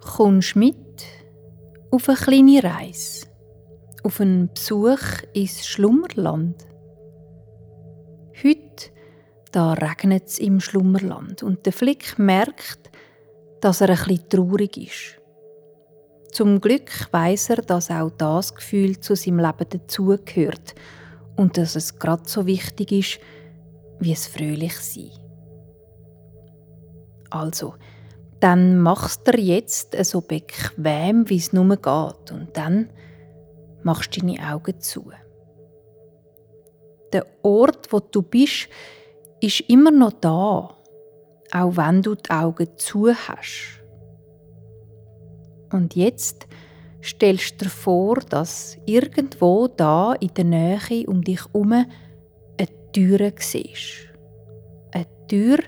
Kommst mit auf eine kleine Reise, auf einen Besuch ins Schlummerland. Heute da regnet es im Schlummerland und der Flick merkt, dass er bisschen traurig ist. Zum Glück weiß er, dass auch das Gefühl zu seinem Leben dazugehört und dass es gerade so wichtig ist, wie es fröhlich sein. Also, dann machst du jetzt so bequem, wie es nur geht und dann machst du deine Augen zu. Der Ort, wo du bist, ist immer noch da, auch wenn du die Augen zu hast. Und jetzt stellst du dir vor, dass irgendwo da in der Nähe um dich herum eine Tür siehst. Eine Tür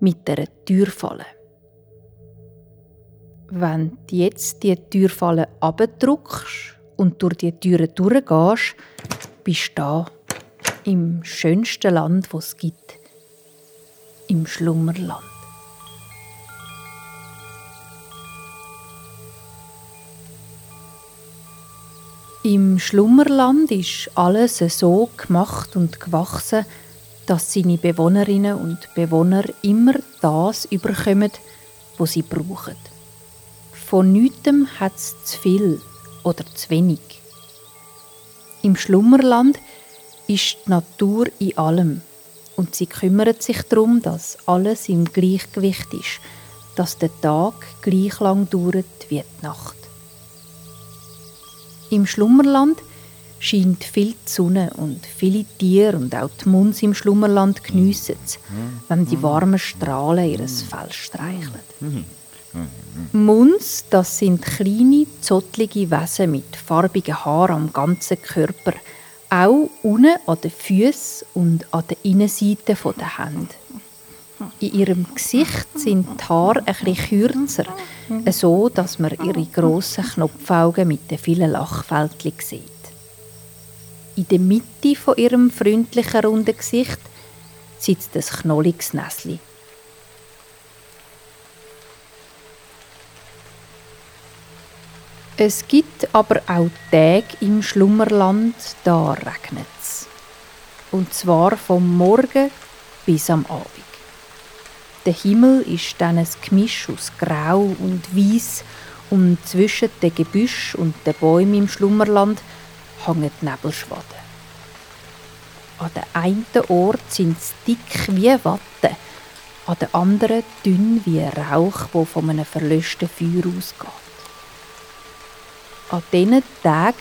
mit einer Türfalle. Wenn du jetzt die Türfalle abdruckst und durch die Türe durchgehst, bist du da im schönsten Land, das es gibt, im Schlummerland. Im Schlummerland ist alles so gemacht und gewachsen, dass seine Bewohnerinnen und Bewohner immer das überkommen, was sie brauchen. Von nichtem hat es zu viel oder zu wenig. Im Schlummerland ist die Natur in allem und sie kümmert sich darum, dass alles im Gleichgewicht ist, dass der Tag gleich lang dauert wie die Nacht. Im Schlummerland scheint viel die Sonne und viele Tiere und auch die Munds im Schlummerland geniessen es, wenn die warmen Strahlen ihres Fell streicheln. Muns, das sind kleine, zottlige Wesen mit farbigen Haaren am ganzen Körper – auch unten an den Füßen und an der Innenseite der Hände. In ihrem Gesicht sind die Haare ein kürzer, so dass man ihre grossen Knopfaugen mit den vielen Lachfältchen sieht. In der Mitte von ihrem freundlichen runden Gesicht sitzt ein knolliges Näsli. Es gibt aber auch Tage im Schlummerland, da regnet es. Und zwar vom Morgen bis am Abend. Der Himmel ist dann ein Gemisch aus Grau und Weiß und zwischen den Gebüsch und den Bäumen im Schlummerland hängen Nebelschwaden. An dem einen Ort sind sie dick wie Watte, an den anderen dünn wie Rauch, wo von einem verlöschten Feuer ausgeht. An diesen Tagen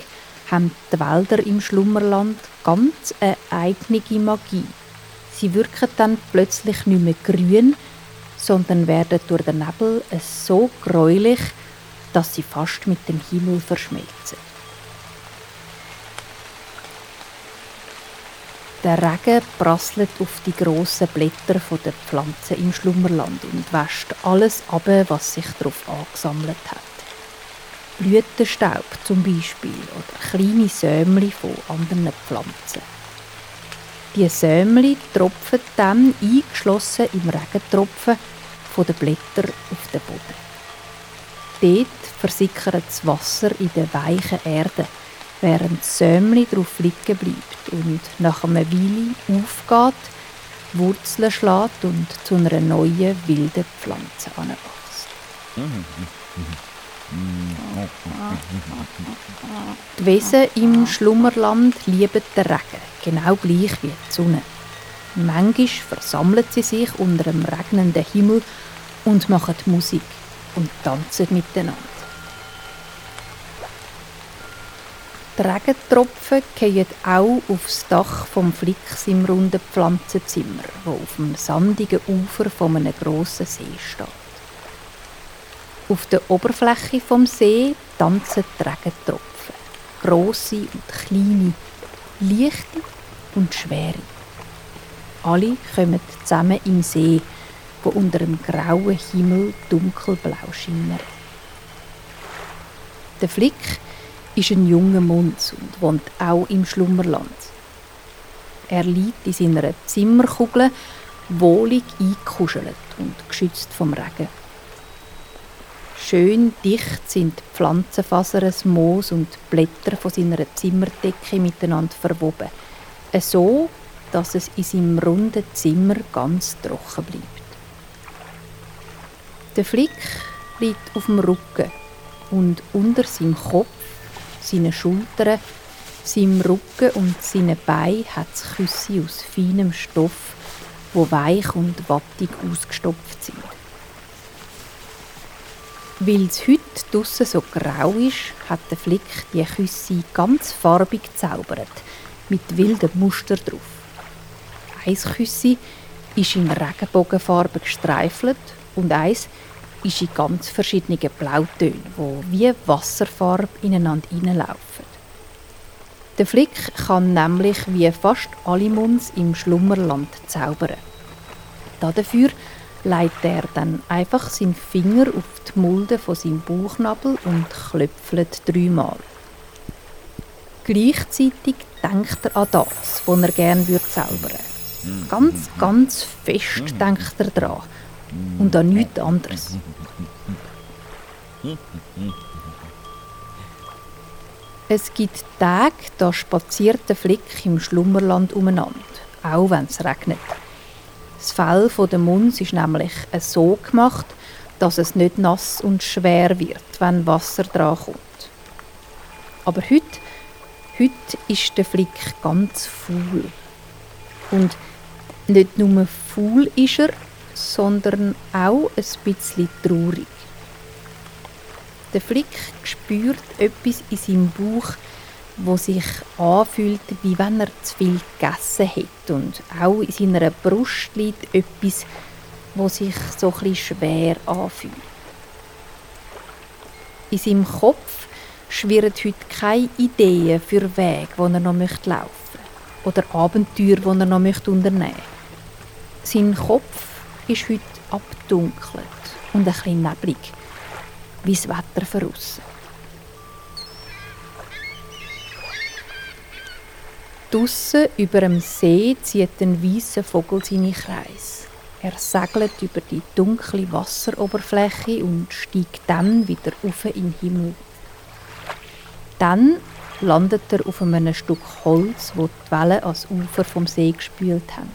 haben die Wälder im Schlummerland ganz eine eigene Magie. Sie wirken dann plötzlich nicht mehr grün, sondern werden durch den Nebel so gräulich, dass sie fast mit dem Himmel verschmelzen. Der Regen prasselt auf die grossen Blätter der Pflanzen im Schlummerland und wäscht alles ab, was sich darauf angesammelt hat. Blütenstaub zum Beispiel oder kleine Sämli von anderen Pflanzen. Die Sämli tropfen dann eingeschlossen im Regentropfen von den Blättern auf den Boden. Dort versickert das Wasser in der weichen Erde, während das Sämli darauf liegen bleibt und nach einer Weile aufgeht, Wurzeln schlägt und zu einer neuen wilden Pflanze anwächst. Mhm. Mhm. Die Wesen im Schlummerland lieben den Regen, genau gleich wie die Sonne. Manchmal versammeln sie sich unter einem regnenden Himmel und machen Musik und tanzen miteinander. Die Regentropfen fallen auch aufs Dach vom Flix im runden Pflanzenzimmer, wo auf dem sandigen Ufer von einem grossen See steht. Auf der Oberfläche vom See tanzen Regentropfen. Grosse und kleine, leichte und schwere. Alle kommen zusammen im See, wo unter einem grauen Himmel dunkelblau schimmert. Der Flick ist ein junger Munz und wohnt auch im Schlummerland. Er liegt in seiner Zimmerkugel, wohlig eingekuschelt und geschützt vom Regen. Schön dicht sind die Pflanzenfasern, Moos und Blätter von seiner Zimmerdecke miteinander verwoben. So, dass es in seinem runden Zimmer ganz trocken bleibt. Der Flick liegt auf dem Rücken und unter seinem Kopf, seinen Schultern, seinem Rücken und seinen Beinen hat es Küsse aus feinem Stoff, wo weich und wattig ausgestopft sind. Weil es heute draussen so grau ist, hat der Flick die Küsse ganz farbig gezaubert, mit wilden Muster drauf. Eins Küsse ist in Regenbogenfarbe gestreifelt und eins ist in ganz verschiedenen Blautönen, wo wie Wasserfarbe ineinander hineinlaufen. Der Flick kann nämlich wie fast alle Muns im Schlummerland zaubern. Dafür legt er dann einfach seinen Finger auf die Mulde von seinem Bauchnabel und klöpfelt dreimal. Gleichzeitig denkt er an das, was er gerne würde. Ganz, ganz fest denkt er daran und an nichts anderes. Es gibt Tage, da spaziert der Flick im Schlummerland umeinander, auch wenn es regnet. Das Fell der Muns ist nämlich so gemacht, dass es nicht nass und schwer wird, wenn Wasser dran kommt. Aber heute, heute ist der Flick ganz faul. Und nicht nur faul ist er, sondern auch ein bisschen traurig. Der Flick spürt etwas in seinem Bauch, wo sich anfühlt, wie wenn er zu viel gegessen hätte. Und auch in seiner Brust liegt etwas, wo sich so ein schwer anfühlt. In seinem Kopf schwirren heute keine Ideen für Wege, wo er noch laufen möchte oder Abenteuer, die er noch unternehmen möchte. Sein Kopf ist heute abdunkelt und ein bisschen neblig, wie das Wetter voraus. Draussen über dem See zieht ein weißer Vogel seine Kreise. Er segelt über die dunkle Wasseroberfläche und steigt dann wieder auf in den Himmel. Dann landet er auf einem Stück Holz, wo die Wellen ans Ufer vom See gespült haben.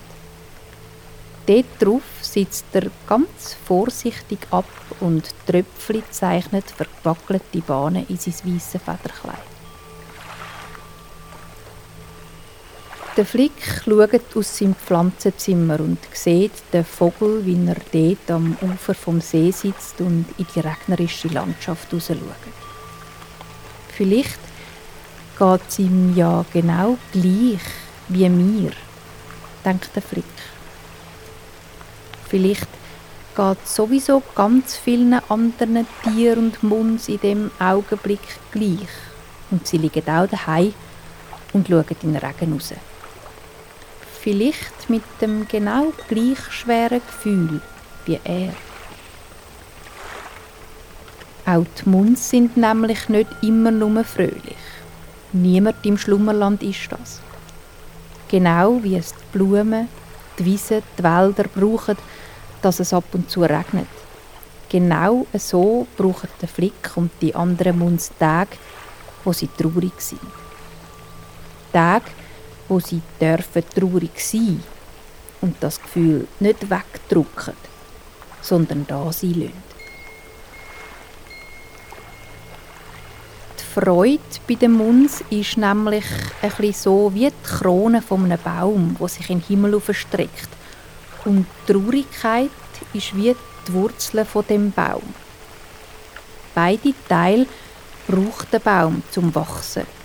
Dort drauf sitzt er ganz vorsichtig ab und Tröpfchen zeichnet verwackelte Bahnen in sein weißes Federkleid. Der Flick schaut aus seinem Pflanzenzimmer und sieht den Vogel, wie er dort am Ufer vom See sitzt und in die regnerische Landschaft schaut. Vielleicht geht es ihm ja genau gleich wie mir, denkt der Flick. Vielleicht geht es sowieso ganz vielen anderen Tieren und Muns in dem Augenblick gleich. Und sie liegen auch daheim und schauen in den Regen raus. Vielleicht mit dem genau gleich schweren Gefühl wie er. Auch die Muns sind nämlich nicht immer nur fröhlich. Niemand im Schlummerland ist das. Genau wie es die Blumen, die Wiesen, die Wälder brauchen, dass es ab und zu regnet. Genau so brauchen der Flick und die anderen Munds Tage, wo sie traurig sind. Tage, wo sie dürfen traurig sein und das Gefühl nicht wegdrücken, sondern da sein lassen. Die Freude bei den Muns ist nämlich ein so wie die Krone von einem Baum, wo sich in den Himmel aufstreckt und Traurigkeit ist wie die Wurzel von dem Baum. Beide Teile braucht der Baum zum Wachsen.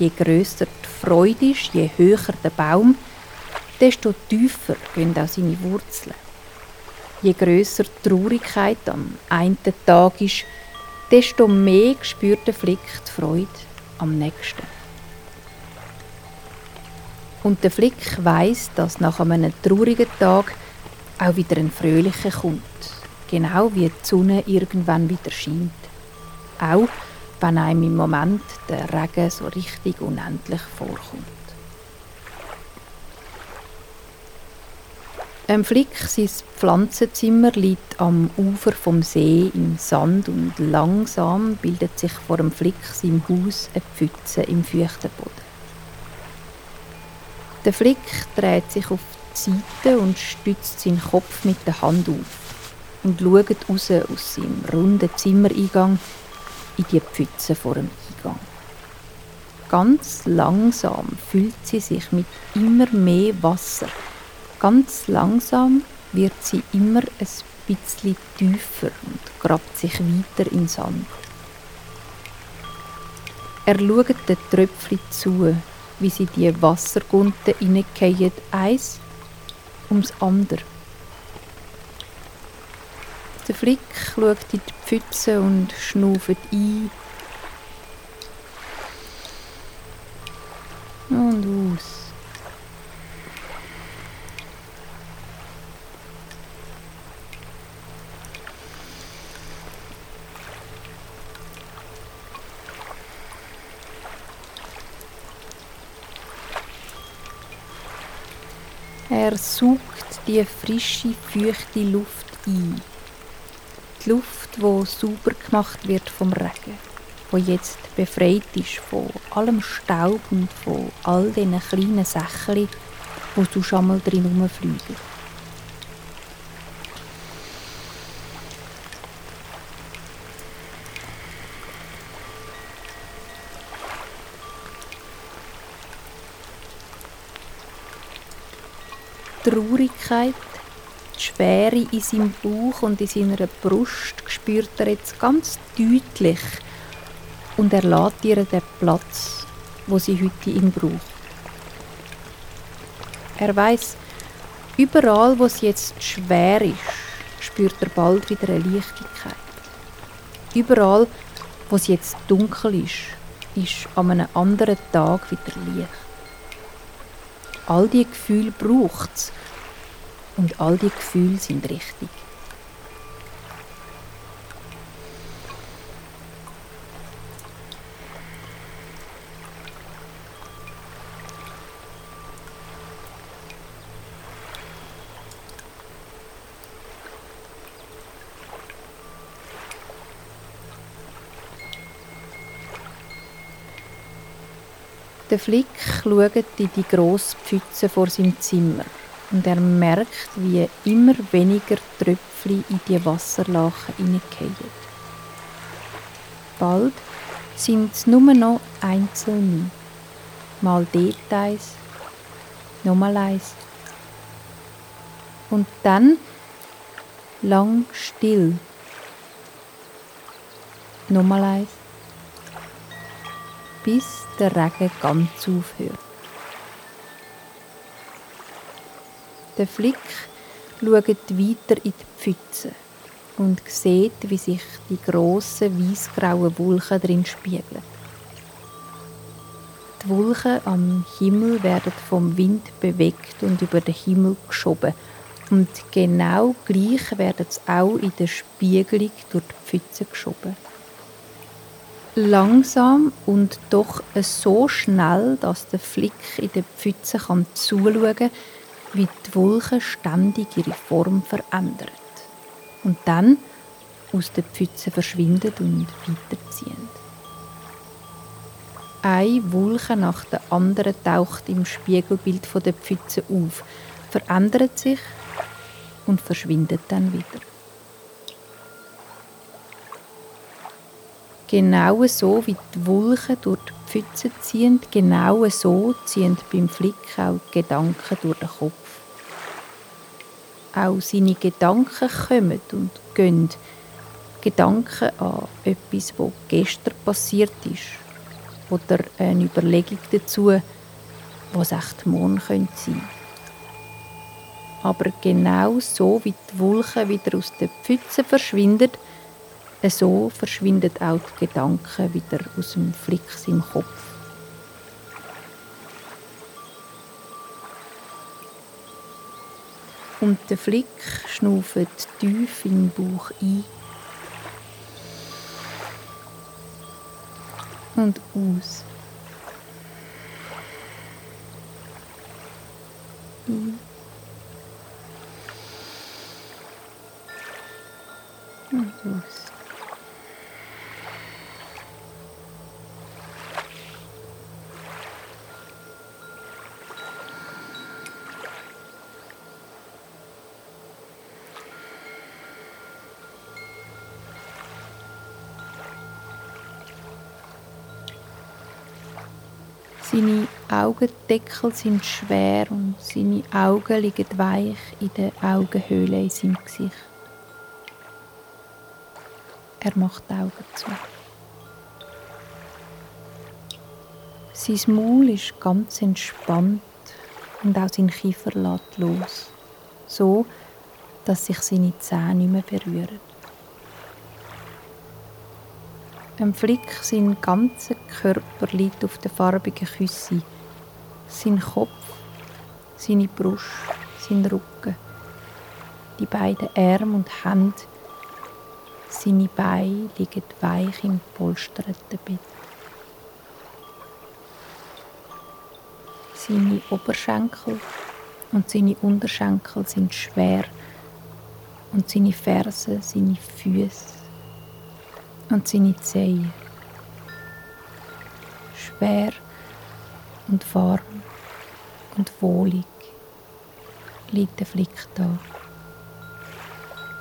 Je größer die Freude ist, je höher der Baum, desto tiefer gehen auch seine Wurzeln. Je größer die Traurigkeit am einen Tag ist, desto mehr spürt der Flick die Freude am nächsten. Und der Flick weiß, dass nach einem traurigen Tag auch wieder ein fröhlicher kommt. Genau wie die Sonne irgendwann wieder scheint. Auch wenn einem im Moment der Regen so richtig unendlich vorkommt. Ein Flick, sein Pflanzenzimmer liegt am Ufer vom See im Sand und langsam bildet sich vor dem Flick seinem Haus eine Pfütze im feuchten Boden. Der Flick dreht sich auf die Seite und stützt seinen Kopf mit der Hand auf und schaut raus aus seinem runden Zimmereingang in die Pfütze vor dem Eingang. Ganz langsam füllt sie sich mit immer mehr Wasser Ganz langsam wird sie immer ein bisschen tiefer und grabt sich weiter in Sand. Er schaut den Tröpfchen zu, wie sie die Wassergunten hineingehen, eins ums andere. Der Flick schaut in die Pfütze und schnauft ein und aus. Er saugt die frische, feuchte Luft ein. Die Luft, die sauber gemacht wird vom Regen, wo jetzt befreit ist von allem Staub und von all diesen kleinen Sächchen, wo du schon mal drin rumfliegen. Traurigkeit, die Schwere in seinem Bauch und in seiner Brust spürt er jetzt ganz deutlich und er lässt ihr den Platz, wo sie heute ihn braucht. Er weiß, überall, wo es jetzt schwer ist, spürt er bald wieder eine Leichtigkeit. Überall, wo es jetzt dunkel ist, ist an einem anderen Tag wieder Licht all die Gefühle braucht es. Und all die Gefühle sind richtig. Der Flick schaut in die grosse Pfütze vor seinem Zimmer und er merkt, wie immer weniger Tröpfchen in die Wasserlachen hineingehen. Bald sind es nur noch einzelne. Mal dort eins, nochmal eins. Und dann lang still. Nochmal eins bis der Regen ganz aufhört. Der Flick schaut weiter in die Pfütze und sieht, wie sich die grossen weißgrauen Wolken drin spiegeln. Die Wolken am Himmel werden vom Wind bewegt und über den Himmel geschoben. Und genau gleich werden sie auch in der Spiegelung durch die Pfütze geschoben langsam und doch so schnell, dass der Flick in der Pfütze kann zuschauen kann, wie die Wolke ständig ihre Form verändert. Und dann aus der Pfütze verschwindet und weiterziehen. Eine Wolke nach der anderen taucht im Spiegelbild der Pfütze auf, verändert sich und verschwindet dann wieder. Genau so wie die Wolken durch die Pfütze ziehen, genau so ziehen beim Flick auch die Gedanken durch den Kopf. Auch seine Gedanken kommen und gehen. Gedanken an etwas, was gestern passiert ist. Oder eine Überlegung dazu, was echt morgen sein könnte. Aber genau so wie die Wolken wieder aus den Pfützen verschwinden, so verschwinden auch die Gedanken wieder aus dem Flix im Kopf. Und der Flick schnauft tief im Bauch ein und aus. Ein. Und aus. Augendeckel sind schwer und seine Augen liegen weich in der Augenhöhle in seinem Gesicht. Er macht die Augen zu. Sein Maul ist ganz entspannt und auch sein Kiefer lässt los, so dass sich seine Zähne nicht mehr berühren. Ein Flick, sein ganzer Körper liegt auf der farbigen Küsse. Sein Kopf, seine Brust, sein Rücken, die beiden Arme und Hände, seine Beine liegen weich im polsterten Bett. Seine Oberschenkel und seine Unterschenkel sind schwer und seine Fersen, seine Füße und seine Zehen. Schwer und warm und wohlig liegt der Flick da,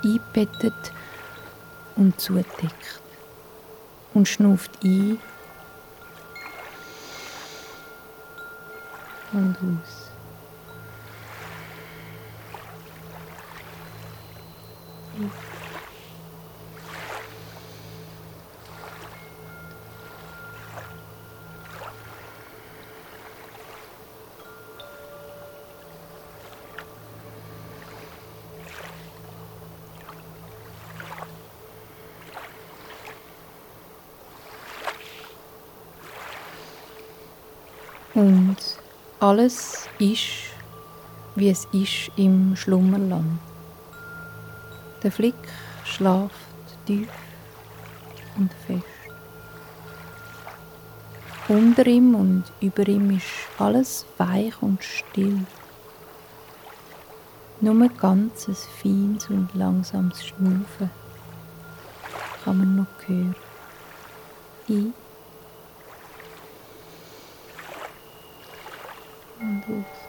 eingebettet und zudeckt. Und schnauft ein. Und aus. Und alles ist, wie es ist im Schlummerland. Der Flick schlaft tief und fest. Unter ihm und über ihm ist alles weich und still. Nur ein ganzes feines und langsames Schnaufen kann man noch hören. Ein und